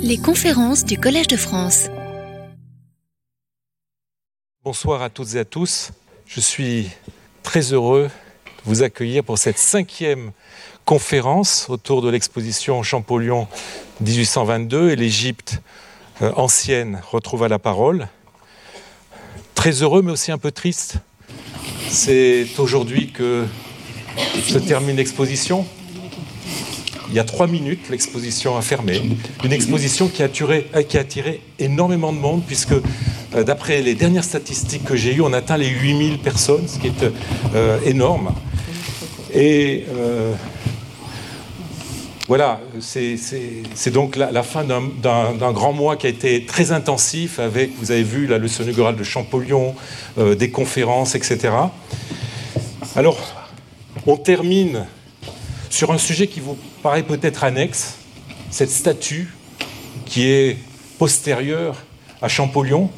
Les conférences du Collège de France. Bonsoir à toutes et à tous. Je suis très heureux de vous accueillir pour cette cinquième conférence autour de l'exposition Champollion 1822 et l'Égypte euh, ancienne retrouva la parole. Très heureux mais aussi un peu triste. C'est aujourd'hui que se termine l'exposition. Il y a trois minutes, l'exposition a fermé. Une exposition qui a, attiré, qui a attiré énormément de monde, puisque euh, d'après les dernières statistiques que j'ai eues, on atteint les 8000 personnes, ce qui est euh, énorme. Et euh, voilà, c'est donc la, la fin d'un grand mois qui a été très intensif, avec, vous avez vu, la leçon inaugurale de Champollion, des conférences, etc. Alors, on termine sur un sujet qui vous paraît peut-être annexe, cette statue qui est postérieure à Champollion.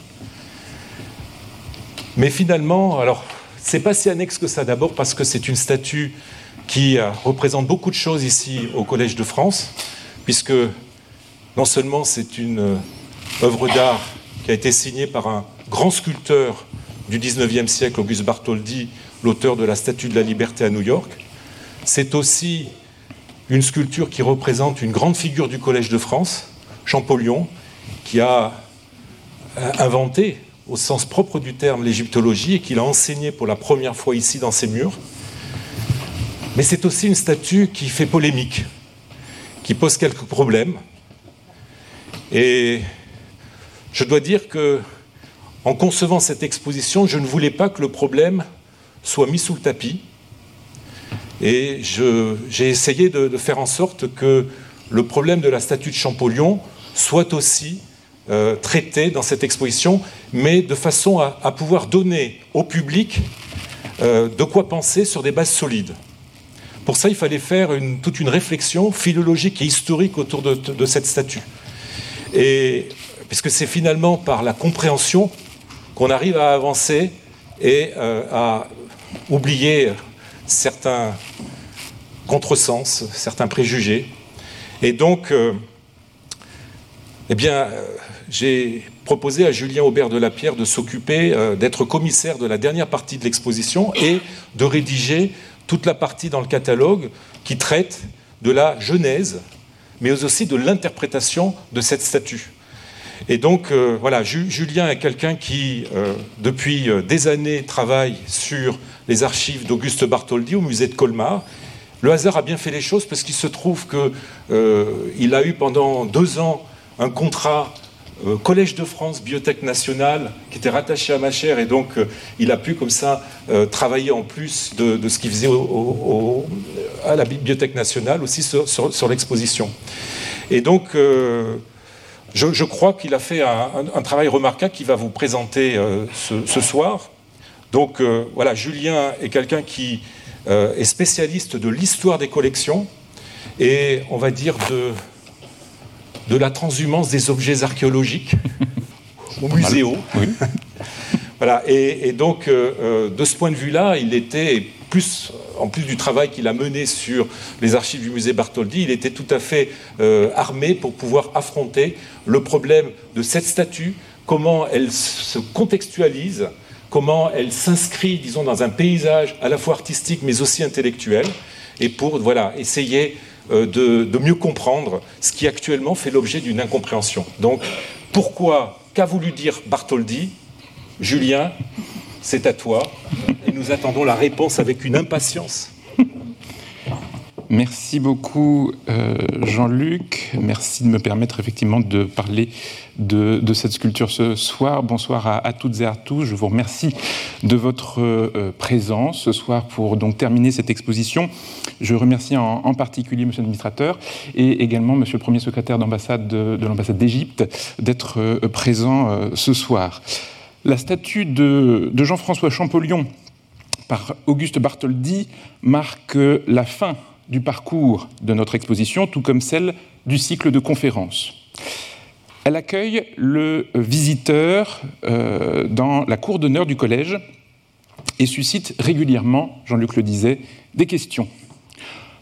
Mais finalement, alors, c'est pas si annexe que ça d'abord parce que c'est une statue qui euh, représente beaucoup de choses ici au Collège de France, puisque non seulement c'est une euh, œuvre d'art qui a été signée par un grand sculpteur du 19e siècle, Auguste Bartholdi, l'auteur de la Statue de la Liberté à New York, c'est aussi une sculpture qui représente une grande figure du Collège de France, Champollion, qui a euh, inventé, au sens propre du terme, l'égyptologie et qui l'a enseigné pour la première fois ici dans ces murs. Mais c'est aussi une statue qui fait polémique, qui pose quelques problèmes. Et je dois dire que, en concevant cette exposition, je ne voulais pas que le problème soit mis sous le tapis, et j'ai essayé de, faire en sorte que le problème de la statue de Champollion soit aussi euh, traité dans cette exposition, mais de façon à, pouvoir donner au public euh, de quoi penser sur des bases solides. Pour ça, il fallait faire toute une réflexion philologique et historique autour de, cette statue. Et puisque c'est finalement par la compréhension qu'on arrive à avancer et euh, à oublier certains contresens, certains préjugés. Et donc, euh, eh bien, euh, j'ai proposé à Julien Aubert de la Pierre de s'occuper, euh, d'être commissaire de la dernière partie de l'exposition et de rédiger toute la partie dans le catalogue qui traite de la genèse, mais aussi de l'interprétation de cette statue. Et donc, voilà, Julien est quelqu'un qui, depuis des années, travaille sur les archives d'Auguste Bartholdi au musée de Colmar. Le hasard a bien fait les choses parce qu'il se trouve qu'il euh, a eu pendant deux ans un contrat euh, Collège de France, Bibliothèque nationale, qui était rattaché à ma chaire, et donc euh, il a pu comme ça travailler en plus de, ce qu'il faisait à la Bibliothèque nationale, aussi sur, l'exposition. Et donc, je, crois qu'il a fait un, travail remarquable qu'il va vous présenter ce, soir. Donc euh, voilà, Julien est quelqu'un qui euh, est spécialiste de l'histoire des collections et on va dire de, de la transhumance des objets archéologiques ou muséaux. voilà, et, donc euh, de ce point de vue-là, il était plus, en plus du travail qu'il a mené sur les archives du musée Bartholdi, il était tout à fait armé pour pouvoir affronter le problème de cette statue, comment elle se contextualise comment elle s'inscrit, disons, dans un paysage à la fois artistique mais aussi intellectuel, et pour voilà, essayer euh, de, mieux comprendre ce qui actuellement fait l'objet d'une incompréhension. Donc, pourquoi, qu'a voulu dire Bartholdi Julien, c'est à toi, et nous attendons la réponse avec une impatience. Merci beaucoup euh, Jean-Luc. Merci de me permettre effectivement de parler de, cette sculpture ce soir. Bonsoir à, toutes et à tous. Je vous remercie de votre euh, présence ce soir pour donc terminer cette exposition. Je remercie en, particulier Monsieur l'administrateur et également Monsieur le Premier secrétaire d'ambassade de, l'ambassade d'Égypte d'être euh, présent ce soir. La statue de, Jean-François Champollion par Auguste Bartholdi marque la fin du parcours de notre exposition, tout comme celle du cycle de conférences. Elle accueille le visiteur euh, dans la cour d'honneur du collège et suscite régulièrement, Jean-Luc le disait, des questions.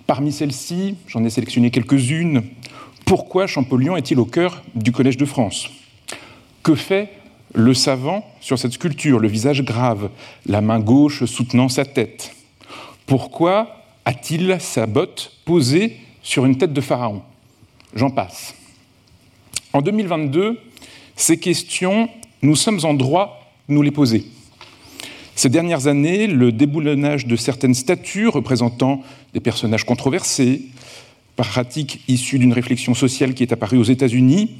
Parmi celles-ci, j'en ai sélectionné quelques-unes Pourquoi Champollion est-il au cœur du Collège de France? Que fait le savant sur cette sculpture, le visage grave, la main gauche soutenant sa tête Pourquoi a-t-il sa botte posée sur une tête de pharaon? J'en passe. En 2022, ces questions, nous sommes en droit de nous les poser. Ces dernières années, le déboulonnage de certaines statues représentant des personnages controversés, pratique issue d'une réflexion sociale qui est apparue aux États-Unis,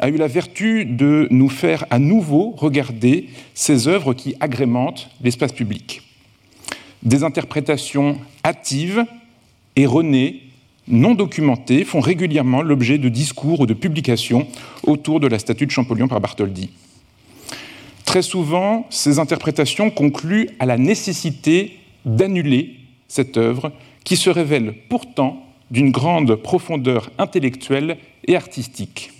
a eu la vertu de nous faire à nouveau regarder ces œuvres qui agrémentent l'espace public. Des interprétations hâtives, erronées, non documentées font régulièrement l'objet de discours ou de publications autour de la statue de Champollion par Bartholdi. Très souvent, ces interprétations concluent à la nécessité d'annuler cette œuvre qui se révèle pourtant d'une grande profondeur intellectuelle et artistique.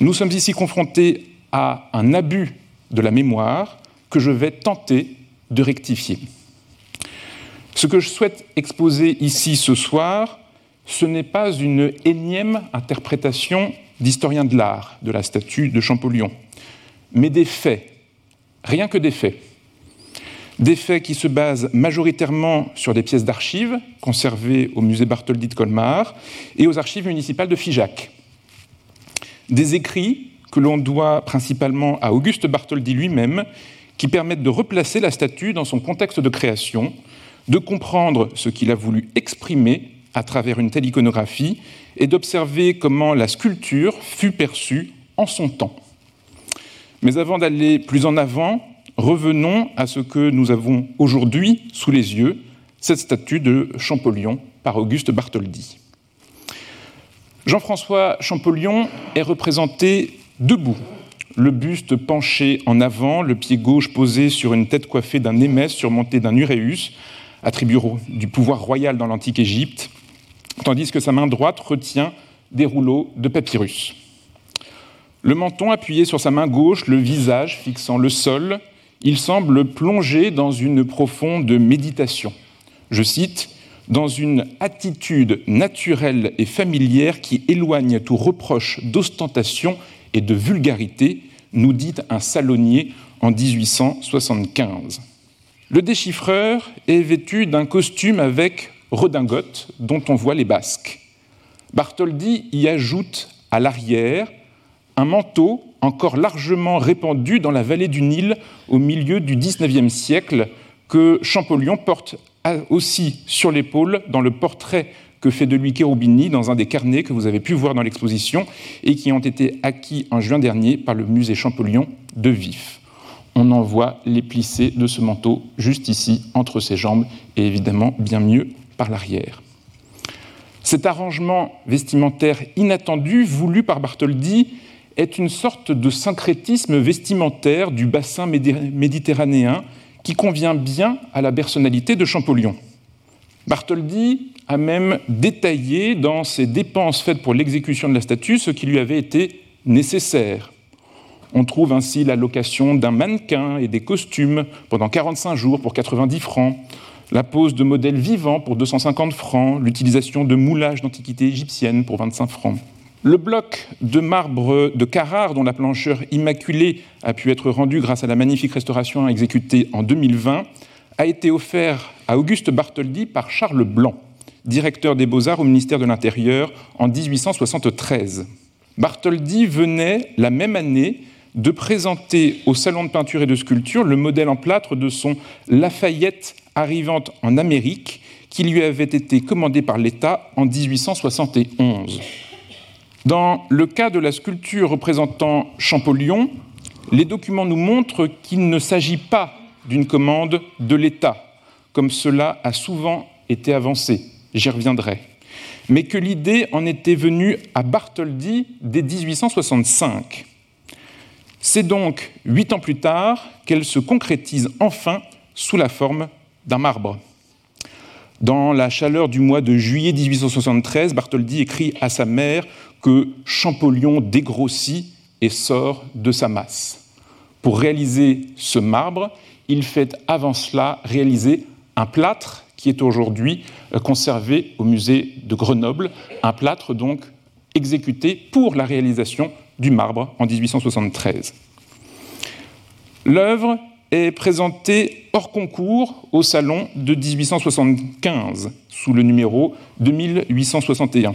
Nous sommes ici confrontés à un abus de la mémoire que je vais tenter de rectifier. Ce que je souhaite exposer ici ce soir, ce n'est pas une énième interprétation d'historien de l'art de la statue de Champollion, mais des faits, rien que des faits. Des faits qui se basent majoritairement sur des pièces d'archives conservées au musée Bartholdi de Colmar et aux archives municipales de Figeac. Des écrits que l'on doit principalement à Auguste Bartholdi lui-même, qui permettent de replacer la statue dans son contexte de création, de comprendre ce qu'il a voulu exprimer à travers une telle iconographie et d'observer comment la sculpture fut perçue en son temps. Mais avant d'aller plus en avant, revenons à ce que nous avons aujourd'hui sous les yeux, cette statue de Champollion par Auguste Bartholdi. Jean-François Champollion est représenté debout, le buste penché en avant, le pied gauche posé sur une tête coiffée d'un émesse surmonté d'un uréus, attribut du pouvoir royal dans l'antique Égypte, tandis que sa main droite retient des rouleaux de papyrus. Le menton appuyé sur sa main gauche, le visage fixant le sol, il semble plongé dans une profonde méditation. Je cite, dans une attitude naturelle et familière qui éloigne tout reproche d'ostentation et de vulgarité, nous dit un salonnier en 1875. Le déchiffreur est vêtu d'un costume avec redingote dont on voit les basques. Bartholdi y ajoute à l'arrière un manteau encore largement répandu dans la vallée du Nil au milieu du XIXe siècle que Champollion porte aussi sur l'épaule dans le portrait que fait de lui Cherubini dans un des carnets que vous avez pu voir dans l'exposition et qui ont été acquis en juin dernier par le musée Champollion de Vif. On en voit les plissés de ce manteau juste ici, entre ses jambes, et évidemment bien mieux par l'arrière. Cet arrangement vestimentaire inattendu, voulu par Bartholdi, est une sorte de syncrétisme vestimentaire du bassin méditerranéen qui convient bien à la personnalité de Champollion. Bartholdi a même détaillé dans ses dépenses faites pour l'exécution de la statue ce qui lui avait été nécessaire. On trouve ainsi la location d'un mannequin et des costumes pendant 45 jours pour 90 francs, la pose de modèles vivants pour 250 francs, l'utilisation de moulages d'antiquité égyptienne pour 25 francs. Le bloc de marbre de Carrare, dont la plancheur immaculée a pu être rendue grâce à la magnifique restauration exécutée en 2020, a été offert à Auguste Bartholdi par Charles Blanc, directeur des Beaux-Arts au ministère de l'Intérieur en 1873. Bartholdi venait la même année de présenter au Salon de peinture et de sculpture le modèle en plâtre de son Lafayette arrivant en Amérique, qui lui avait été commandé par l'État en 1871. Dans le cas de la sculpture représentant Champollion, les documents nous montrent qu'il ne s'agit pas d'une commande de l'État, comme cela a souvent été avancé, j'y reviendrai, mais que l'idée en était venue à Bartholdi dès 1865. C'est donc huit ans plus tard qu'elle se concrétise enfin sous la forme d'un marbre. Dans la chaleur du mois de juillet 1873, Bartholdi écrit à sa mère que Champollion dégrossit et sort de sa masse. Pour réaliser ce marbre, il fait avant cela réaliser un plâtre qui est aujourd'hui conservé au musée de Grenoble, un plâtre donc exécuté pour la réalisation du marbre en 1873. L'œuvre est présentée hors concours au salon de 1875 sous le numéro 2861.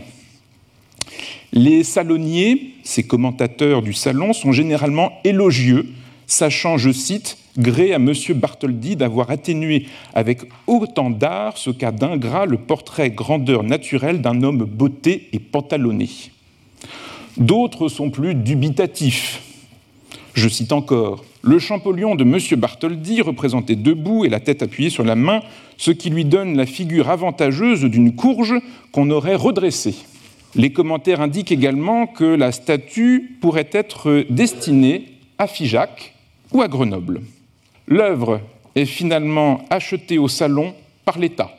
Les salonniers, ces commentateurs du salon, sont généralement élogieux, sachant, je cite, gré à M. Bartholdi d'avoir atténué avec autant d'art ce qu'a d'ingrat le portrait grandeur naturelle d'un homme beauté et pantalonné. D'autres sont plus dubitatifs. Je cite encore Le Champollion de M. Bartholdi, représenté debout et la tête appuyée sur la main, ce qui lui donne la figure avantageuse d'une courge qu'on aurait redressée. Les commentaires indiquent également que la statue pourrait être destinée à Figeac ou à Grenoble. L'œuvre est finalement achetée au salon par l'État.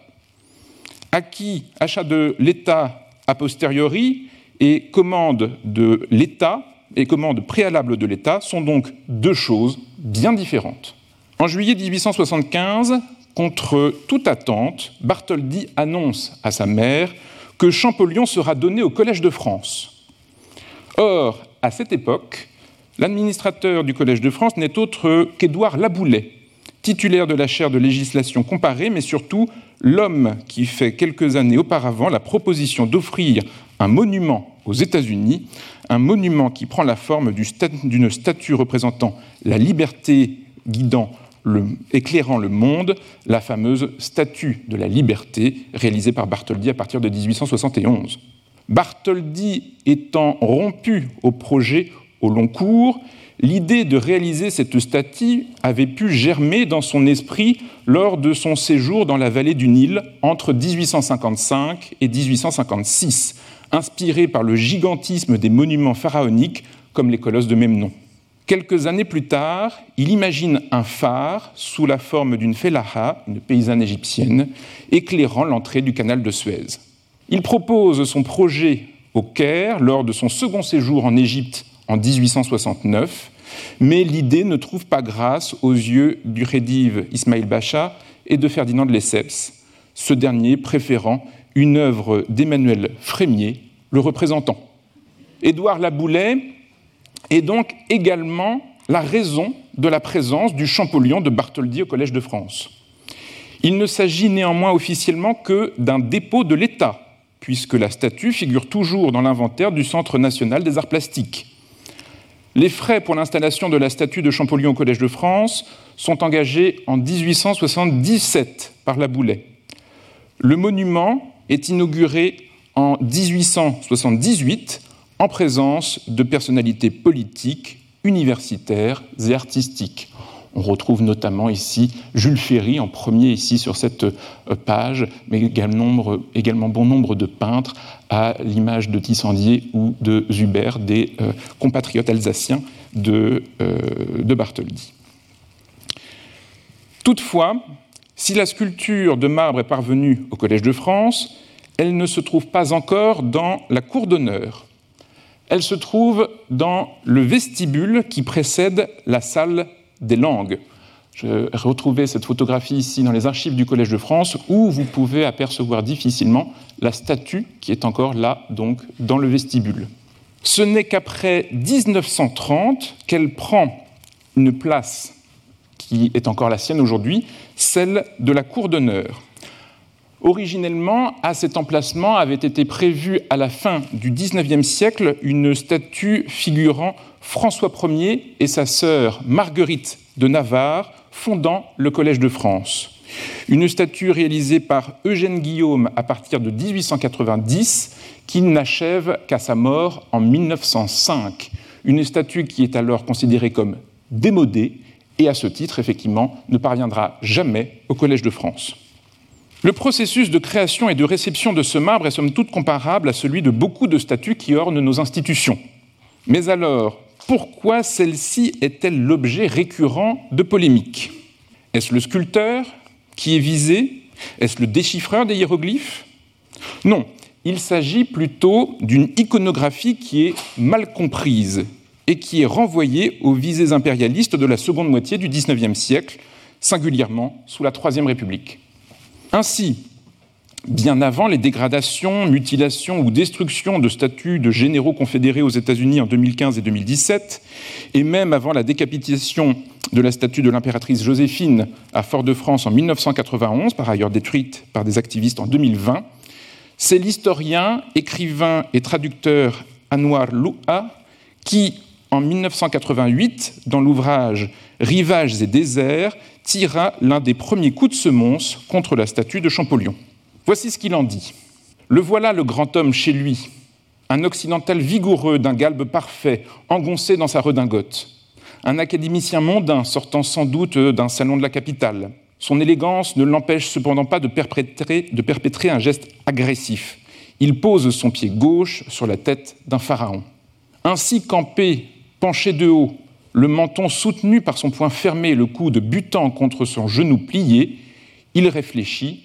Acquis, achat de l'État a posteriori et commande de l'État et commande préalable de l'État sont donc deux choses bien différentes. En juillet 1875, contre toute attente, Bartholdi annonce à sa mère que Champollion sera donné au Collège de France. Or, à cette époque, l'administrateur du Collège de France n'est autre qu'Édouard Laboulet, titulaire de la chaire de législation comparée, mais surtout l'homme qui fait quelques années auparavant la proposition d'offrir un monument aux États-Unis, un monument qui prend la forme d'une statue représentant la liberté guidant éclairant le monde, la fameuse statue de la liberté réalisée par Bartholdi à partir de 1871. Bartholdi étant rompu au projet au long cours, l'idée de réaliser cette statue avait pu germer dans son esprit lors de son séjour dans la vallée du Nil entre 1855 et 1856, inspiré par le gigantisme des monuments pharaoniques comme les colosses de même nom. Quelques années plus tard, il imagine un phare sous la forme d'une fellaha, une paysanne égyptienne, éclairant l'entrée du canal de Suez. Il propose son projet au Caire lors de son second séjour en Égypte en 1869, mais l'idée ne trouve pas grâce aux yeux du Khedive Ismail Bacha et de Ferdinand de Lesseps, ce dernier préférant une œuvre d'Emmanuel Frémier, le représentant. Édouard Laboulet est donc également la raison de la présence du Champollion de Bartholdi au Collège de France. Il ne s'agit néanmoins officiellement que d'un dépôt de l'État, puisque la statue figure toujours dans l'inventaire du Centre national des arts plastiques. Les frais pour l'installation de la statue de Champollion au Collège de France sont engagés en 1877 par la Boulet. Le monument est inauguré en 1878 en présence de personnalités politiques, universitaires et artistiques. On retrouve notamment ici Jules Ferry en premier ici sur cette euh, page, mais également, bon nombre de peintres à l'image de Tissandier ou de Zuber, des euh, compatriotes alsaciens de, euh, de Bartholdi. Toutefois, si la sculpture de marbre est parvenue au Collège de France, elle ne se trouve pas encore dans la cour d'honneur elle se trouve dans le vestibule qui précède la salle des langues. Je retrouvais cette photographie ici dans les archives du Collège de France où vous pouvez apercevoir difficilement la statue qui est encore là, donc, dans le vestibule. Ce n'est qu'après 1930 qu'elle prend une place qui est encore la sienne aujourd'hui, celle de la cour d'honneur. Originellement, à cet emplacement avait été prévue à la fin du XIXe siècle une statue figurant François Ier et sa sœur Marguerite de Navarre fondant le Collège de France. Une statue réalisée par Eugène Guillaume à partir de 1890 qui n'achève qu'à sa mort en 1905. Une statue qui est alors considérée comme démodée et à ce titre, effectivement, ne parviendra jamais au Collège de France. Le processus de création et de réception de ce marbre est somme toute comparable à celui de beaucoup de statues qui ornent nos institutions. Mais alors, pourquoi celle-ci est-elle l'objet récurrent de polémiques? Est-ce le sculpteur qui est visé? Est-ce le déchiffreur des hiéroglyphes? Non, il s'agit plutôt d'une iconographie qui est mal comprise et qui est renvoyée aux visées impérialistes de la seconde moitié du XIXe siècle, singulièrement sous la Troisième République. Ainsi, bien avant les dégradations, mutilations ou destructions de statues de généraux confédérés aux États-Unis en 2015 et 2017, et même avant la décapitation de la statue de l'impératrice Joséphine à Fort-de-France en 1991, par ailleurs détruite par des activistes en 2020, c'est l'historien, écrivain et traducteur Anwar Loua qui, en 1988, dans l'ouvrage Rivages et déserts, tira l'un des premiers coups de semonce contre la statue de Champollion. Voici ce qu'il en dit. Le voilà le grand homme chez lui, un occidental vigoureux d'un galbe parfait, engoncé dans sa redingote, un académicien mondain sortant sans doute d'un salon de la capitale. Son élégance ne l'empêche cependant pas de perpétrer, de perpétrer un geste agressif. Il pose son pied gauche sur la tête d'un pharaon. Ainsi campé, penché de haut, le menton soutenu par son poing fermé, le coude butant contre son genou plié, il réfléchit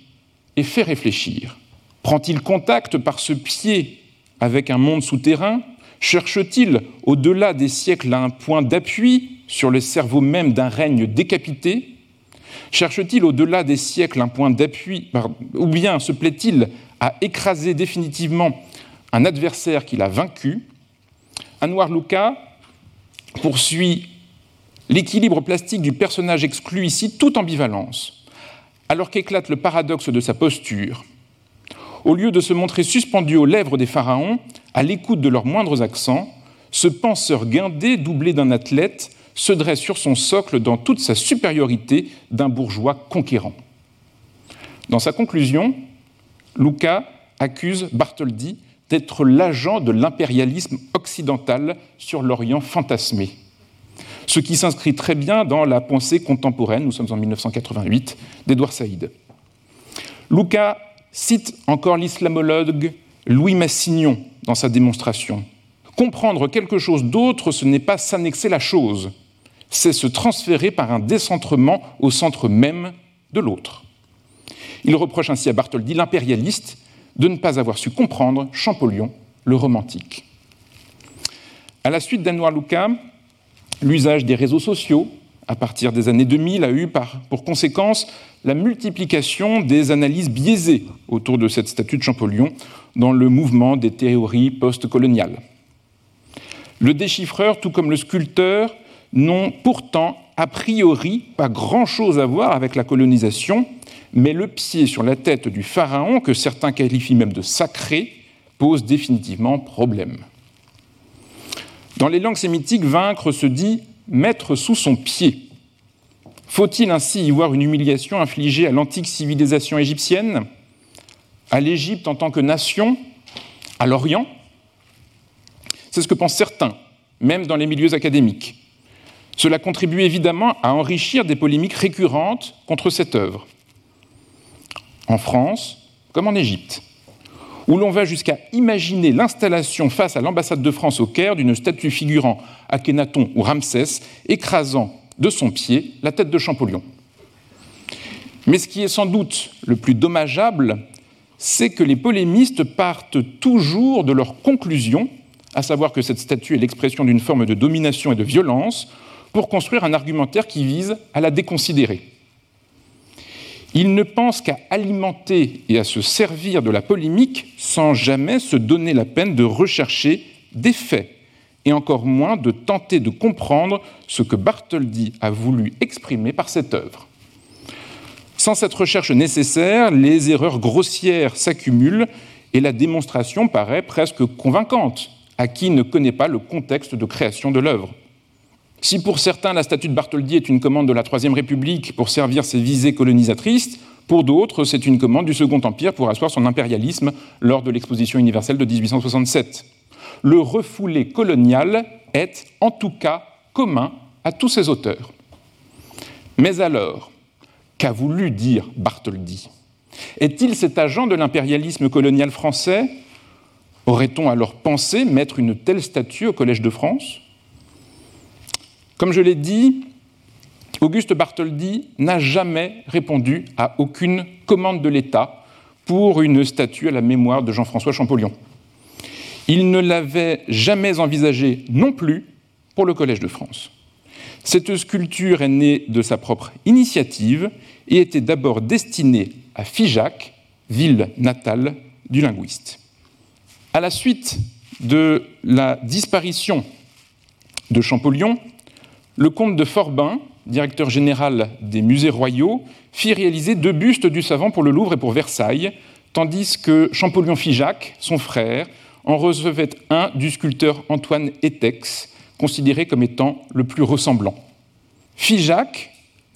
et fait réfléchir. Prend-il contact par ce pied avec un monde souterrain? Cherche-t-il, au-delà des siècles, un point d'appui sur le cerveau même d'un règne décapité? Cherche-t-il, au-delà des siècles, un point d'appui, ou bien se plaît-il à écraser définitivement un adversaire qu'il a vaincu? Anwar Luka poursuit l'équilibre plastique du personnage exclu ici, toute ambivalence, alors qu'éclate le paradoxe de sa posture. Au lieu de se montrer suspendu aux lèvres des pharaons, à l'écoute de leurs moindres accents, ce penseur guindé, doublé d'un athlète, se dresse sur son socle dans toute sa supériorité d'un bourgeois conquérant. Dans sa conclusion, Luca accuse Bartholdi d'être l'agent de l'impérialisme occidental sur l'Orient fantasmé, ce qui s'inscrit très bien dans la pensée contemporaine, nous sommes en 1988, d'Edouard Saïd. Luca cite encore l'islamologue Louis Massignon dans sa démonstration. Comprendre quelque chose d'autre, ce n'est pas s'annexer la chose, c'est se transférer par un décentrement au centre même de l'autre. Il reproche ainsi à Bartholdi, l'impérialiste, de ne pas avoir su comprendre Champollion, le romantique. À la suite d'Anwar Luka, l'usage des réseaux sociaux, à partir des années 2000, a eu pour conséquence la multiplication des analyses biaisées autour de cette statue de Champollion dans le mouvement des théories postcoloniales. Le déchiffreur, tout comme le sculpteur, n'ont pourtant a priori pas grand-chose à voir avec la colonisation, mais le pied sur la tête du pharaon, que certains qualifient même de sacré, pose définitivement problème. Dans les langues sémitiques, vaincre se dit mettre sous son pied. Faut-il ainsi y voir une humiliation infligée à l'antique civilisation égyptienne, à l'Égypte en tant que nation, à l'Orient? C'est ce que pensent certains, même dans les milieux académiques. Cela contribue évidemment à enrichir des polémiques récurrentes contre cette œuvre en France comme en Égypte, où l'on va jusqu'à imaginer l'installation face à l'ambassade de France au Caire d'une statue figurant Akhenaton ou Ramsès écrasant de son pied la tête de Champollion. Mais ce qui est sans doute le plus dommageable, c'est que les polémistes partent toujours de leur conclusion, à savoir que cette statue est l'expression d'une forme de domination et de violence, pour construire un argumentaire qui vise à la déconsidérer. Il ne pense qu'à alimenter et à se servir de la polémique sans jamais se donner la peine de rechercher des faits, et encore moins de tenter de comprendre ce que Bartholdi a voulu exprimer par cette œuvre. Sans cette recherche nécessaire, les erreurs grossières s'accumulent et la démonstration paraît presque convaincante à qui ne connaît pas le contexte de création de l'œuvre. Si pour certains la statue de Bartholdi est une commande de la Troisième République pour servir ses visées colonisatrices, pour d'autres c'est une commande du Second Empire pour asseoir son impérialisme lors de l'exposition universelle de 1867. Le refoulé colonial est en tout cas commun à tous ces auteurs. Mais alors, qu'a voulu dire Bartholdi? Est-il cet agent de l'impérialisme colonial français? Aurait-on alors pensé mettre une telle statue au Collège de France? Comme je l'ai dit, Auguste Bartholdi n'a jamais répondu à aucune commande de l'État pour une statue à la mémoire de Jean-François Champollion. Il ne l'avait jamais envisagé non plus pour le Collège de France. Cette sculpture est née de sa propre initiative et était d'abord destinée à Figeac, ville natale du linguiste. À la suite de la disparition de Champollion, le comte de Forbin, directeur général des musées royaux, fit réaliser deux bustes du savant pour le Louvre et pour Versailles, tandis que Champollion-Figeac, son frère, en recevait un du sculpteur Antoine Etex, considéré comme étant le plus ressemblant. Figeac,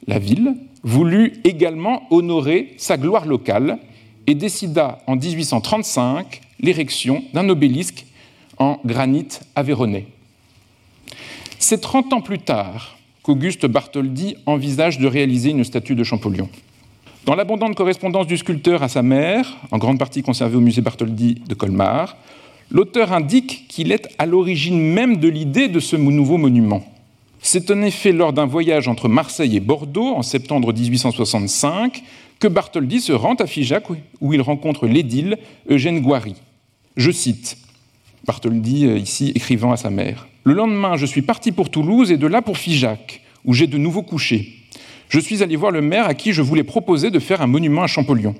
la ville, voulut également honorer sa gloire locale et décida en 1835 l'érection d'un obélisque en granit aveyronnais. C'est 30 ans plus tard qu'Auguste Bartholdi envisage de réaliser une statue de Champollion. Dans l'abondante correspondance du sculpteur à sa mère, en grande partie conservée au musée Bartholdi de Colmar, l'auteur indique qu'il est à l'origine même de l'idée de ce nouveau monument. C'est en effet lors d'un voyage entre Marseille et Bordeaux en septembre 1865 que Bartholdi se rend à Figeac où il rencontre l'édile Eugène Goiry. Je cite Bartholdi euh, ici écrivant à sa mère. Le lendemain, je suis parti pour Toulouse et de là pour Figeac, où j'ai de nouveau couché. Je suis allé voir le maire à qui je voulais proposer de faire un monument à Champollion.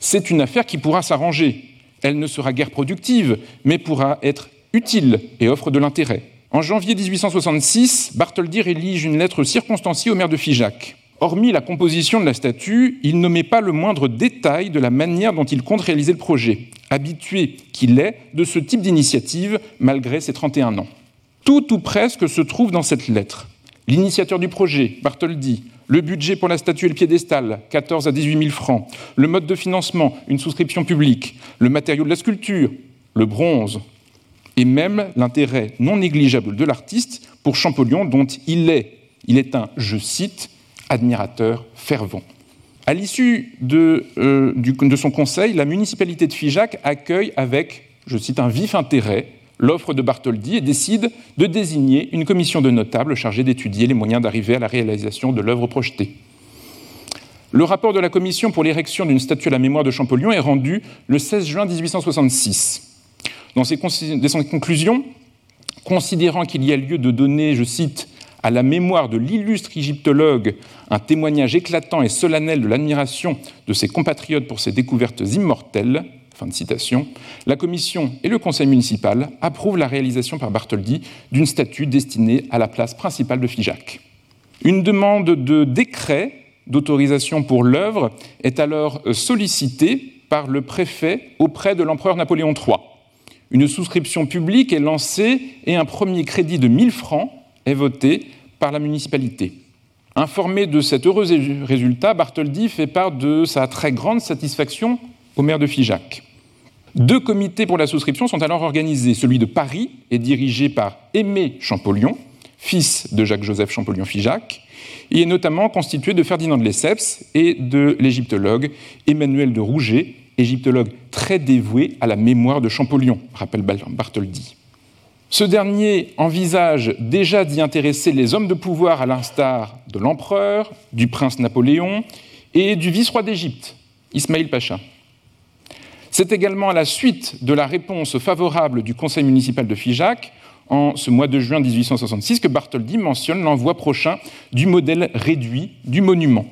C'est une affaire qui pourra s'arranger. Elle ne sera guère productive, mais pourra être utile et offre de l'intérêt. En janvier 1866, Bartholdi rédige une lettre circonstanciée au maire de Figeac. Hormis la composition de la statue, il ne met pas le moindre détail de la manière dont il compte réaliser le projet, habitué qu'il est de ce type d'initiative malgré ses 31 ans. Tout ou presque se trouve dans cette lettre. L'initiateur du projet, Bartholdi, le budget pour la statue et le piédestal, 14 à 18 000 francs, le mode de financement, une souscription publique, le matériau de la sculpture, le bronze, et même l'intérêt non négligeable de l'artiste pour Champollion, dont il est, il est un, je cite, admirateur fervent. À l'issue de, euh, de, son conseil, la municipalité de Figeac accueille avec, je cite, un vif intérêt l'offre de Bartholdi et décide de désigner une commission de notables chargée d'étudier les moyens d'arriver à la réalisation de l'œuvre projetée. Le rapport de la commission pour l'érection d'une statue à la mémoire de Champollion est rendu le 16 juin 1866. Dans ses, dans ses conclusions, considérant qu'il y a lieu de donner, je cite, à la mémoire de l'illustre égyptologue un témoignage éclatant et solennel de l'admiration de ses compatriotes pour ses découvertes immortelles, la commission et le conseil municipal approuvent la réalisation par Bartholdi d'une statue destinée à la place principale de Figeac. Une demande de décret d'autorisation pour l'œuvre est alors sollicitée par le préfet auprès de l'empereur Napoléon III. Une souscription publique est lancée et un premier crédit de 1000 francs est voté par la municipalité. Informé de cet heureux résultat, Bartholdi fait part de sa très grande satisfaction au maire de Figeac. Deux comités pour la souscription sont alors organisés. Celui de Paris est dirigé par Aimé Champollion, fils de Jacques-Joseph Champollion-Figeac, et est notamment constitué de Ferdinand de Lesseps et de l'égyptologue Emmanuel de Rouget, égyptologue très dévoué à la mémoire de Champollion, rappelle Bartholdi. Ce dernier envisage déjà d'y intéresser les hommes de pouvoir à l'instar de l'empereur, du prince Napoléon et du vice-roi d'Égypte, Ismaïl Pacha. C'est également à la suite de la réponse favorable du conseil municipal de Figeac en ce mois de juin 1866 que Bartholdi mentionne l'envoi prochain du modèle réduit du monument.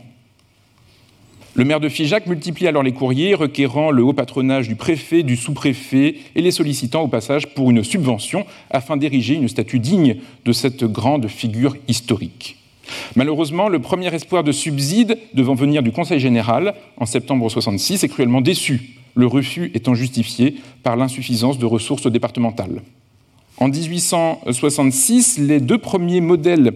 Le maire de Figeac multiplie alors les courriers requérant le haut patronage du préfet, du sous-préfet et les sollicitant au passage pour une subvention afin d'ériger une statue digne de cette grande figure historique. Malheureusement, le premier espoir de subside devant venir du Conseil général en septembre 1966 est cruellement déçu, le refus étant justifié par l'insuffisance de ressources départementales. En 1866, les deux premiers modèles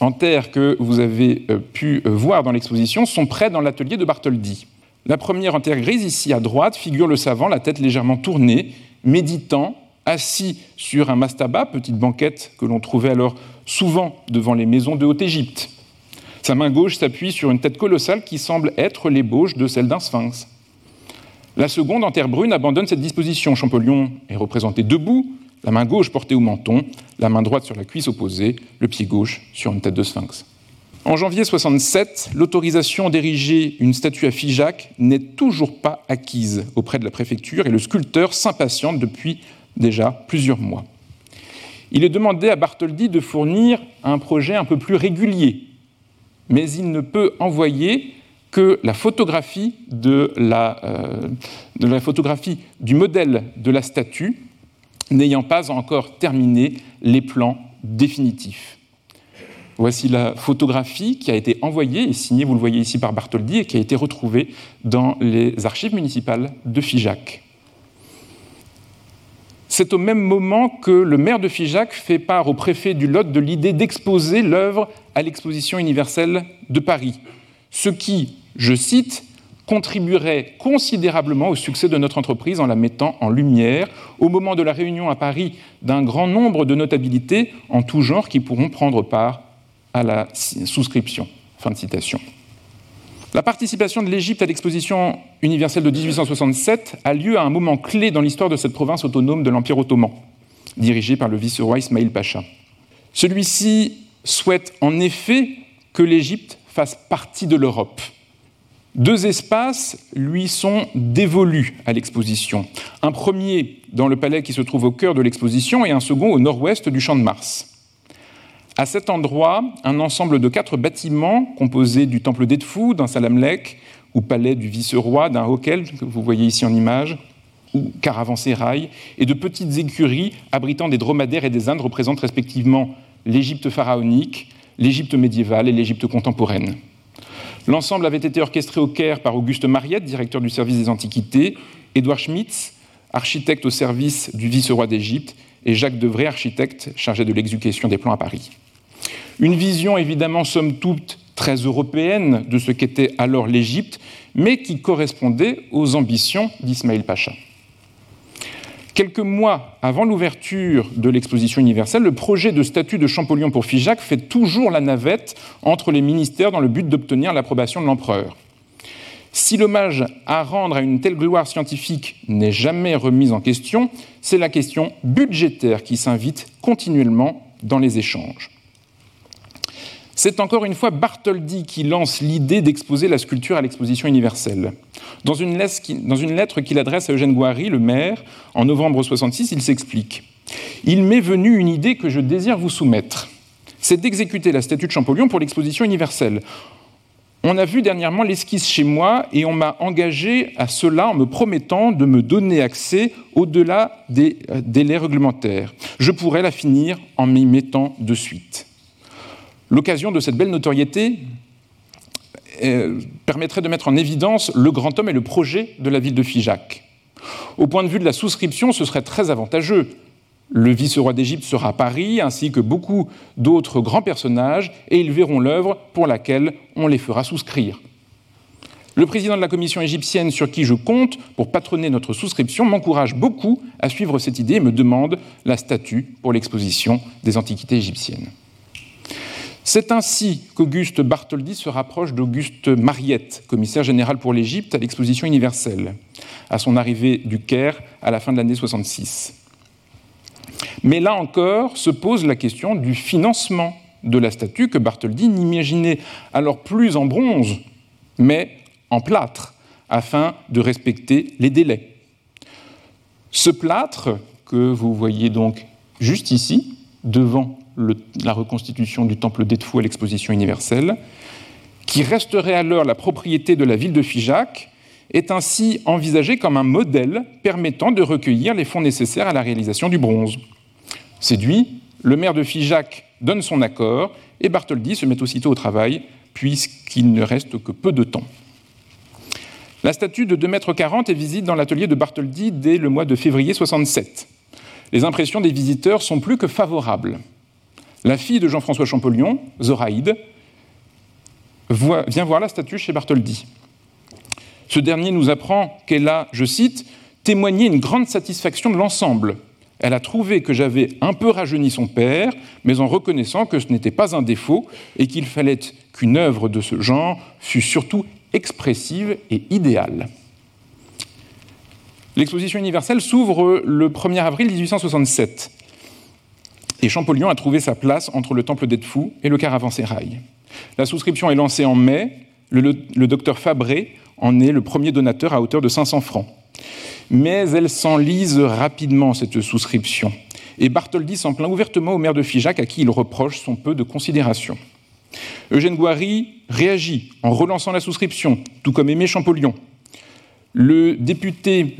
en terre que vous avez euh, pu euh, voir dans l'exposition sont prêts dans l'atelier de Bartholdi. La première en terre grise, ici à droite, figure le savant, la tête légèrement tournée, méditant, assis sur un mastaba, petite banquette que l'on trouvait alors souvent devant les maisons de Haute-Égypte. Sa main gauche s'appuie sur une tête colossale qui semble être l'ébauche de celle d'un sphinx. La seconde, en terre brune, abandonne cette disposition. Champollion est représenté debout, la main gauche portée au menton, la main droite sur la cuisse opposée, le pied gauche sur une tête de sphinx. En janvier 67, l'autorisation d'ériger une statue à Figeac n'est toujours pas acquise auprès de la préfecture et le sculpteur s'impatiente depuis déjà plusieurs mois. Il est demandé à Bartholdi de fournir un projet un peu plus régulier, mais il ne peut envoyer que euh, la photographie du modèle de la statue n'ayant pas encore terminé les plans définitifs. Voici la photographie qui a été envoyée et signée, vous le voyez ici par Bartholdi, et qui a été retrouvée dans les archives municipales de Figeac. C'est au même moment que le maire de Figeac fait part au préfet du Lot de l'idée d'exposer l'œuvre à l'exposition universelle de Paris, ce qui, je cite, contribuerait considérablement au succès de notre entreprise en la mettant en lumière au moment de la réunion à Paris d'un grand nombre de notabilités en tout genre qui pourront prendre part à la souscription. Fin de citation. La participation de l'Égypte à l'exposition universelle de 1867 a lieu à un moment clé dans l'histoire de cette province autonome de l'Empire ottoman, dirigée par le vice-roi Ismail Pacha. Celui-ci souhaite en effet que l'Égypte fasse partie de l'Europe deux espaces lui sont dévolus à l'exposition. Un premier dans le palais qui se trouve au cœur de l'exposition et un second au nord-ouest du Champ de Mars. À cet endroit, un ensemble de quatre bâtiments composés du temple d'Edfou, d'un salamlek, ou palais du vice-roi, d'un hokel, que vous voyez ici en image, ou caravansérail, et de petites écuries abritant des dromadaires et des Indes représentent respectivement l'Égypte pharaonique, l'Égypte médiévale et l'Égypte contemporaine. L'ensemble avait été orchestré au Caire par Auguste Mariette, directeur du service des Antiquités, Édouard Schmitz, architecte au service du vice-roi d'Égypte, et Jacques Devray, architecte chargé de l'exécution des plans à Paris. Une vision évidemment somme toute très européenne de ce qu'était alors l'Égypte, mais qui correspondait aux ambitions d'Ismaël Pacha. Quelques mois avant l'ouverture de l'exposition universelle, le projet de statut de Champollion pour Figeac fait toujours la navette entre les ministères dans le but d'obtenir l'approbation de l'empereur. Si l'hommage à rendre à une telle gloire scientifique n'est jamais remis en question, c'est la question budgétaire qui s'invite continuellement dans les échanges. C'est encore une fois Bartholdi qui lance l'idée d'exposer la sculpture à l'exposition universelle. Dans une lettre qu'il adresse à Eugène Gouary, le maire, en novembre 66, il s'explique. Il m'est venu une idée que je désire vous soumettre. C'est d'exécuter la statue de Champollion pour l'exposition universelle. On a vu dernièrement l'esquisse chez moi et on m'a engagé à cela en me promettant de me donner accès au-delà des euh, délais réglementaires. Je pourrais la finir en m'y mettant de suite. L'occasion de cette belle notoriété euh, permettrait de mettre en évidence le grand homme et le projet de la ville de Figeac. Au point de vue de la souscription, ce serait très avantageux. Le vice-roi d'Égypte sera à Paris, ainsi que beaucoup d'autres grands personnages, et ils verront l'œuvre pour laquelle on les fera souscrire. Le président de la commission égyptienne sur qui je compte pour patronner notre souscription m'encourage beaucoup à suivre cette idée et me demande la statue pour l'exposition des antiquités égyptiennes. C'est ainsi qu'Auguste Bartholdi se rapproche d'Auguste Mariette, commissaire général pour l'Égypte à l'exposition universelle, à son arrivée du Caire à la fin de l'année 66. Mais là encore se pose la question du financement de la statue que Bartholdi n'imaginait alors plus en bronze, mais en plâtre, afin de respecter les délais. Ce plâtre, que vous voyez donc juste ici, devant la reconstitution du temple d'Edfou à l'exposition universelle, qui resterait alors la propriété de la ville de Figeac, est ainsi envisagé comme un modèle permettant de recueillir les fonds nécessaires à la réalisation du bronze. Séduit, le maire de Figeac donne son accord et Bartholdi se met aussitôt au travail, puisqu'il ne reste que peu de temps. La statue de 2,40 m est visite dans l'atelier de Bartholdi dès le mois de février 67. Les impressions des visiteurs sont plus que favorables. La fille de Jean-François Champollion, Zoraïde, vient voir la statue chez Bartholdi. Ce dernier nous apprend qu'elle a, je cite, témoigné une grande satisfaction de l'ensemble. Elle a trouvé que j'avais un peu rajeuni son père, mais en reconnaissant que ce n'était pas un défaut et qu'il fallait qu'une œuvre de ce genre fût surtout expressive et idéale. L'exposition universelle s'ouvre le 1er avril 1867 et Champollion a trouvé sa place entre le temple d'Edfou et le caravansérail. La souscription est lancée en mai, le, docteur Fabré en est le premier donateur à hauteur de 500 francs. Mais elle s'enlise rapidement, cette souscription, et Bartholdi s'en plaint ouvertement au maire de Figeac à qui il reproche son peu de considération. Eugène Gouary réagit en relançant la souscription, tout comme Aimé Champollion. Le député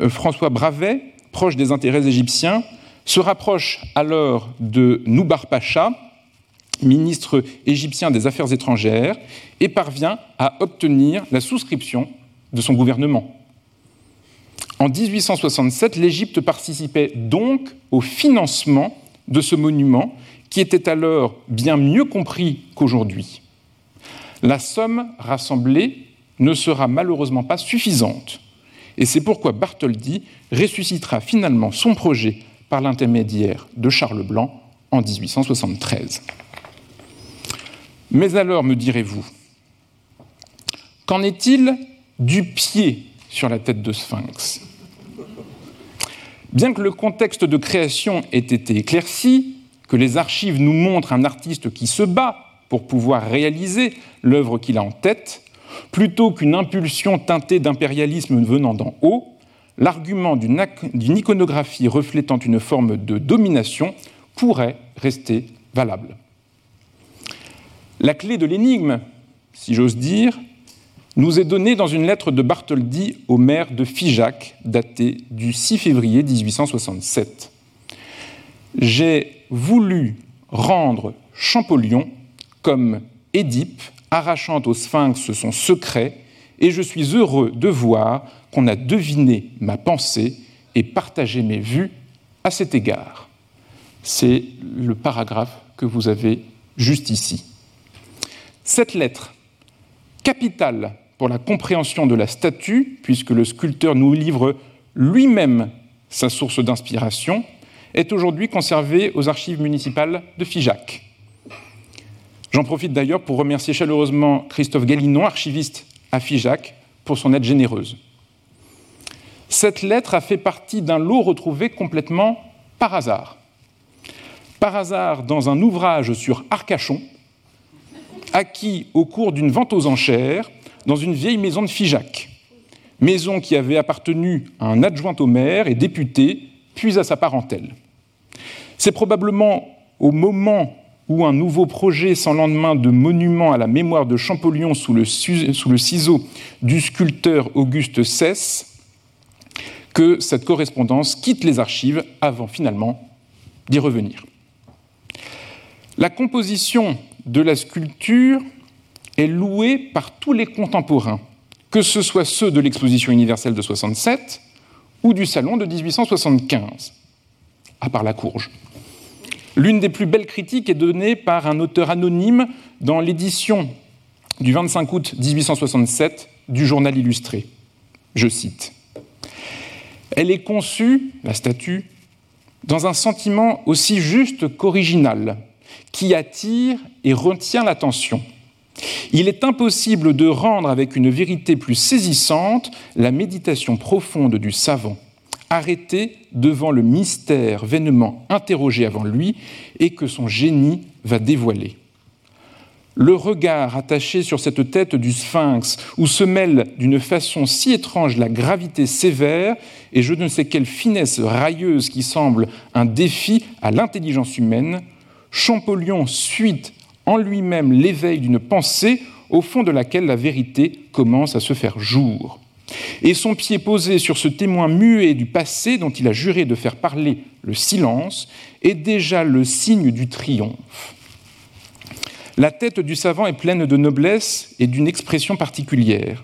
euh, François Bravet, proche des intérêts égyptiens, se rapproche alors de Noubar Pacha, ministre égyptien des Affaires étrangères, et parvient à obtenir la souscription de son gouvernement. En 1867, l'Égypte participait donc au financement de ce monument qui était alors bien mieux compris qu'aujourd'hui. La somme rassemblée ne sera malheureusement pas suffisante, et c'est pourquoi Bartholdi ressuscitera finalement son projet par l'intermédiaire de Charles Blanc en 1873. Mais alors, me direz-vous, qu'en est-il du pied sur la tête de Sphinx? Bien que le contexte de création ait été éclairci, que les archives nous montrent un artiste qui se bat pour pouvoir réaliser l'œuvre qu'il a en tête, plutôt qu'une impulsion teintée d'impérialisme venant d'en haut, l'argument d'une iconographie reflétant une forme de domination pourrait rester valable. La clé de l'énigme, si j'ose dire, nous est donnée dans une lettre de Bartholdi au maire de Figeac, datée du 6 février 1867. J'ai voulu rendre Champollion comme Édipe, arrachant au sphinx son secret, et je suis heureux de voir qu'on a deviné ma pensée et partagé mes vues à cet égard. C'est le paragraphe que vous avez juste ici. Cette lettre, capitale pour la compréhension de la statue, puisque le sculpteur nous livre lui-même sa source d'inspiration, est aujourd'hui conservée aux archives municipales de Figeac. J'en profite d'ailleurs pour remercier chaleureusement Christophe Galinon, archiviste à Figeac, pour son aide généreuse. Cette lettre a fait partie d'un lot retrouvé complètement par hasard. Par hasard dans un ouvrage sur Arcachon, acquis au cours d'une vente aux enchères dans une vieille maison de Figeac, maison qui avait appartenu à un adjoint au maire et député, puis à sa parentèle. C'est probablement au moment où un nouveau projet sans lendemain de monument à la mémoire de Champollion sous le, ciseau du sculpteur Auguste cesse que cette correspondance quitte les archives avant finalement d'y revenir. La composition de la sculpture est louée par tous les contemporains, que ce soit ceux de l'exposition universelle de 67 ou du salon de 1875, à part la courge. L'une des plus belles critiques est donnée par un auteur anonyme dans l'édition du 25 août 1867 du journal illustré. Je cite Elle est conçue, la statue, dans un sentiment aussi juste qu'original, qui attire et retient l'attention. Il est impossible de rendre avec une vérité plus saisissante la méditation profonde du savant, arrêté devant le mystère vainement interrogé avant lui et que son génie va dévoiler. Le regard attaché sur cette tête du sphinx, où se mêle d'une façon si étrange la gravité sévère et je ne sais quelle finesse railleuse qui semble un défi à l'intelligence humaine, Champollion suit en lui-même l'éveil d'une pensée au fond de laquelle la vérité commence à se faire jour. Et son pied posé sur ce témoin muet du passé dont il a juré de faire parler le silence est déjà le signe du triomphe. La tête du savant est pleine de noblesse et d'une expression particulière.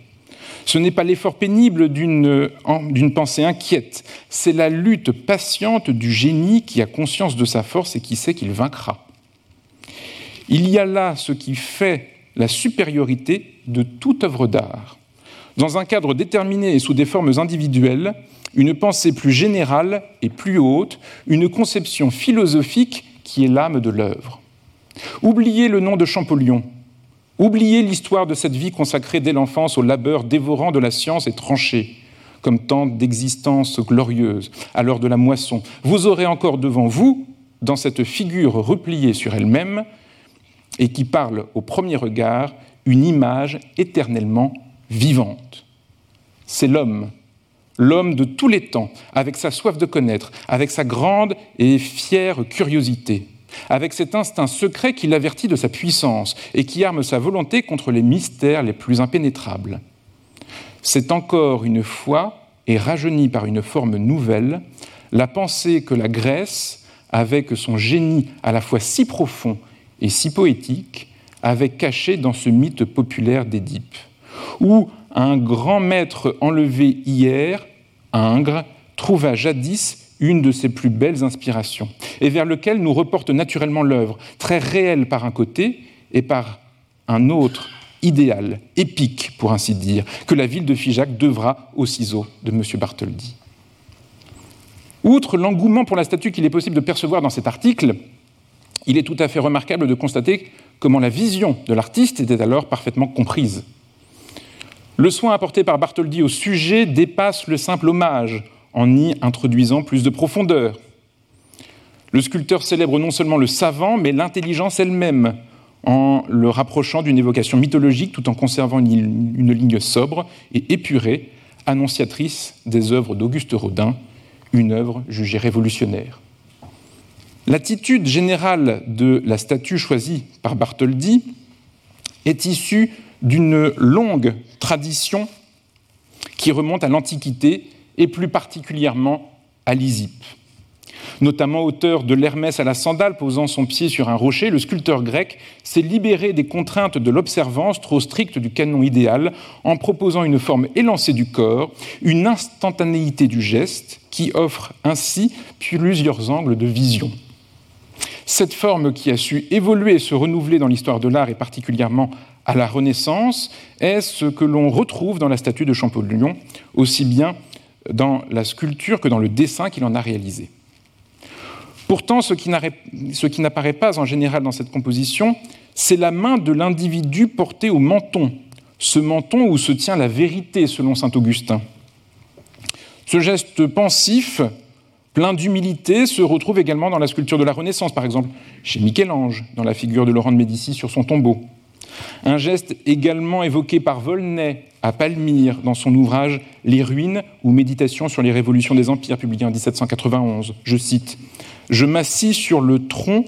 Ce n'est pas l'effort pénible d'une pensée inquiète, c'est la lutte patiente du génie qui a conscience de sa force et qui sait qu'il vaincra. Il y a là ce qui fait la supériorité de toute œuvre d'art. Dans un cadre déterminé et sous des formes individuelles, une pensée plus générale et plus haute, une conception philosophique qui est l'âme de l'œuvre. Oubliez le nom de Champollion, oubliez l'histoire de cette vie consacrée dès l'enfance au labeur dévorant de la science et tranchée, comme tant d'existences glorieuses à l'heure de la moisson. Vous aurez encore devant vous, dans cette figure repliée sur elle-même, et qui parle au premier regard, une image éternellement vivante. C'est l'homme, l'homme de tous les temps, avec sa soif de connaître, avec sa grande et fière curiosité. Avec cet instinct secret qui l'avertit de sa puissance et qui arme sa volonté contre les mystères les plus impénétrables. C'est encore une fois, et rajeuni par une forme nouvelle, la pensée que la Grèce, avec son génie à la fois si profond et si poétique, avait caché dans ce mythe populaire d'Édipe, où un grand maître enlevé hier, Ingres, trouva jadis une de ses plus belles inspirations, et vers lequel nous reporte naturellement l'œuvre, très réelle par un côté et par un autre idéal, épique pour ainsi dire, que la ville de Figeac devra aux ciseaux de M. Bartholdi. Outre l'engouement pour la statue qu'il est possible de percevoir dans cet article, il est tout à fait remarquable de constater comment la vision de l'artiste était alors parfaitement comprise. Le soin apporté par Bartholdi au sujet dépasse le simple hommage en y introduisant plus de profondeur. Le sculpteur célèbre non seulement le savant, mais l'intelligence elle-même, en le rapprochant d'une évocation mythologique tout en conservant une, ligne sobre et épurée, annonciatrice des œuvres d'Auguste Rodin, une œuvre jugée révolutionnaire. L'attitude générale de la statue choisie par Bartholdi est issue d'une longue tradition qui remonte à l'Antiquité et plus particulièrement à Lysippe. Notamment auteur de l'Hermès à la sandale posant son pied sur un rocher, le sculpteur grec s'est libéré des contraintes de l'observance trop stricte du canon idéal en proposant une forme élancée du corps, une instantanéité du geste qui offre ainsi plusieurs angles de vision. Cette forme qui a su évoluer et se renouveler dans l'histoire de l'art et particulièrement à la Renaissance est ce que l'on retrouve dans la statue de Champollion, aussi bien dans la sculpture que dans le dessin qu'il en a réalisé. Pourtant, ce qui n'apparaît pas en général dans cette composition, c'est la main de l'individu portée au menton, ce menton où se tient la vérité selon saint Augustin. Ce geste pensif, plein d'humilité, se retrouve également dans la sculpture de la Renaissance, par exemple chez Michel-Ange, dans la figure de Laurent de Médicis sur son tombeau. Un geste également évoqué par Volney à Palmyre dans son ouvrage Les ruines ou Méditation sur les révolutions des empires, publié en 1791. Je cite Je m'assis sur le tronc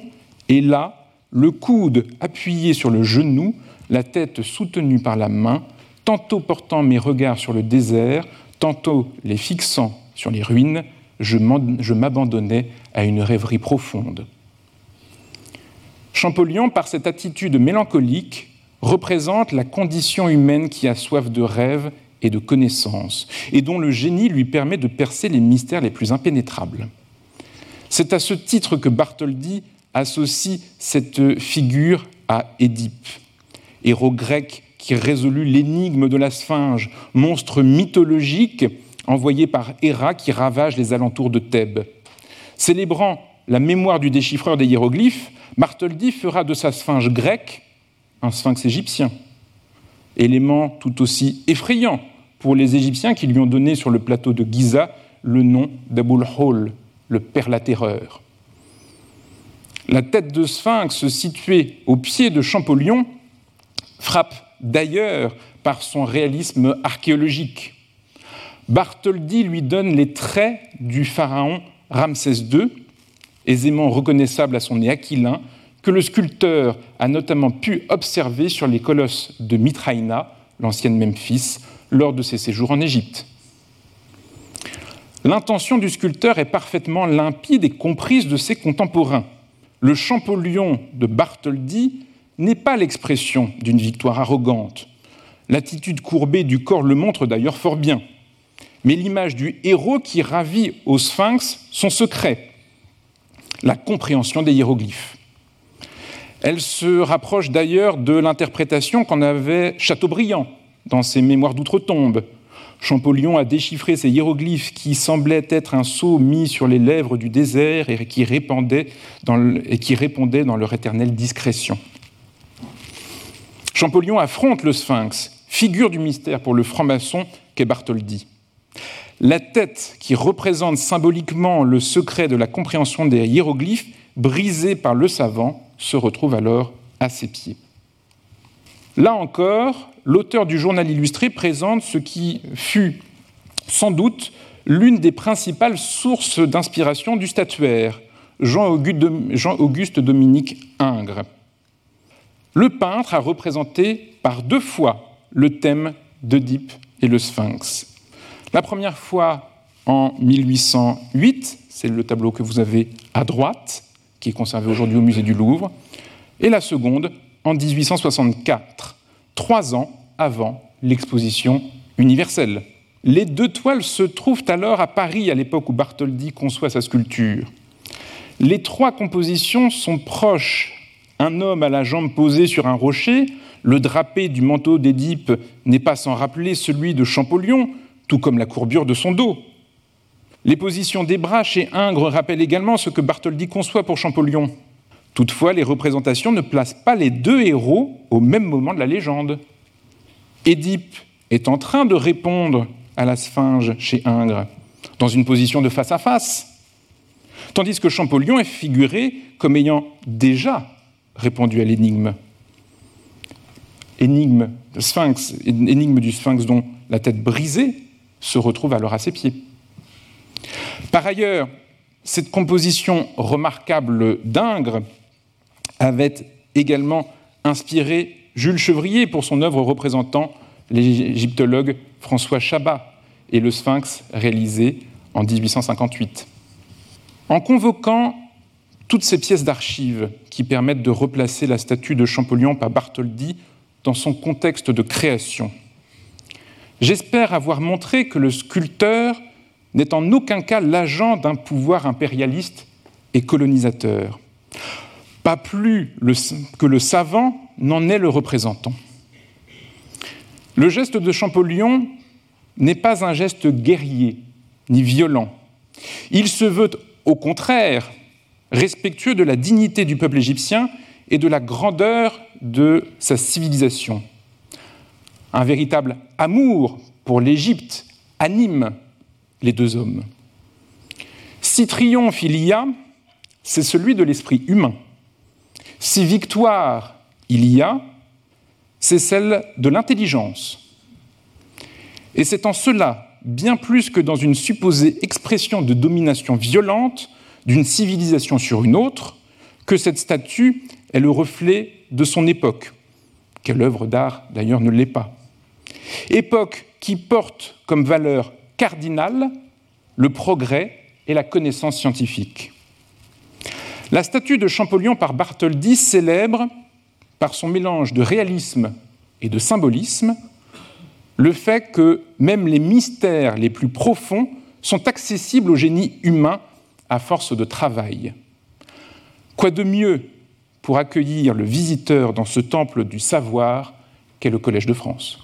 et là, le coude appuyé sur le genou, la tête soutenue par la main, tantôt portant mes regards sur le désert, tantôt les fixant sur les ruines, je m'abandonnais à une rêverie profonde. Champollion, par cette attitude mélancolique, représente la condition humaine qui a soif de rêve et de connaissance, et dont le génie lui permet de percer les mystères les plus impénétrables. C'est à ce titre que Bartholdi associe cette figure à Édipe, héros grec qui résolut l'énigme de la Sphinge, monstre mythologique envoyé par Héra qui ravage les alentours de Thèbes. Célébrant la mémoire du déchiffreur des hiéroglyphes, Bartholdi fera de sa Sphinge grecque un sphinx égyptien, élément tout aussi effrayant pour les Égyptiens qui lui ont donné sur le plateau de Giza le nom d'Abul Hol, le père la terreur. La tête de sphinx située au pied de Champollion frappe d'ailleurs par son réalisme archéologique. Bartholdi lui donne les traits du pharaon Ramsès II, aisément reconnaissable à son nez aquilin, que le sculpteur a notamment pu observer sur les colosses de Mitraïna, l'ancienne Memphis, lors de ses séjours en Égypte. L'intention du sculpteur est parfaitement limpide et comprise de ses contemporains. Le Champollion de Bartholdi n'est pas l'expression d'une victoire arrogante. L'attitude courbée du corps le montre d'ailleurs fort bien. Mais l'image du héros qui ravit au sphinx son secret, la compréhension des hiéroglyphes. Elle se rapproche d'ailleurs de l'interprétation qu'en avait Chateaubriand dans ses Mémoires d'outre-tombe. Champollion a déchiffré ces hiéroglyphes qui semblaient être un sceau mis sur les lèvres du désert et qui, répandaient dans et qui répondaient dans leur éternelle discrétion. Champollion affronte le sphinx, figure du mystère pour le franc-maçon qu'est Bartholdi. La tête qui représente symboliquement le secret de la compréhension des hiéroglyphes, brisée par le savant, se retrouve alors à ses pieds. Là encore, l'auteur du journal illustré présente ce qui fut sans doute l'une des principales sources d'inspiration du statuaire, Jean-Auguste Dominique Ingres. Le peintre a représenté par deux fois le thème d'Oedipe et le Sphinx. La première fois en 1808, c'est le tableau que vous avez à droite, qui est conservé aujourd'hui au musée du Louvre, et la seconde en 1864, trois ans avant l'exposition universelle. Les deux toiles se trouvent alors à Paris à l'époque où Bartholdi conçoit sa sculpture. Les trois compositions sont proches. Un homme à la jambe posée sur un rocher, le drapé du manteau d'Édipe n'est pas sans rappeler celui de Champollion, tout comme la courbure de son dos. Les positions des bras chez Ingres rappellent également ce que Bartholdi conçoit pour Champollion. Toutefois, les représentations ne placent pas les deux héros au même moment de la légende. Édipe est en train de répondre à la sphinge chez Ingres, dans une position de face à face, tandis que Champollion est figuré comme ayant déjà répondu à l'énigme. Énigme, énigme du sphinx dont la tête brisée se retrouve alors à ses pieds. Par ailleurs, cette composition remarquable d'Ingres avait également inspiré Jules Chevrier pour son œuvre représentant l'égyptologue François Chabat et le Sphinx réalisé en 1858. En convoquant toutes ces pièces d'archives qui permettent de replacer la statue de Champollion par Bartholdi dans son contexte de création, j'espère avoir montré que le sculpteur n'est en aucun cas l'agent d'un pouvoir impérialiste et colonisateur, pas plus que le savant n'en est le représentant. Le geste de Champollion n'est pas un geste guerrier ni violent. Il se veut au contraire respectueux de la dignité du peuple égyptien et de la grandeur de sa civilisation. Un véritable amour pour l'Égypte anime les deux hommes. Si triomphe il y a, c'est celui de l'esprit humain. Si victoire il y a, c'est celle de l'intelligence. Et c'est en cela, bien plus que dans une supposée expression de domination violente d'une civilisation sur une autre, que cette statue est le reflet de son époque. Quelle œuvre d'art d'ailleurs ne l'est pas. Époque qui porte comme valeur cardinale le progrès et la connaissance scientifique. La statue de Champollion par Bartholdi célèbre par son mélange de réalisme et de symbolisme, le fait que même les mystères les plus profonds sont accessibles au génie humain à force de travail. Quoi de mieux pour accueillir le visiteur dans ce temple du savoir qu'est le Collège de France?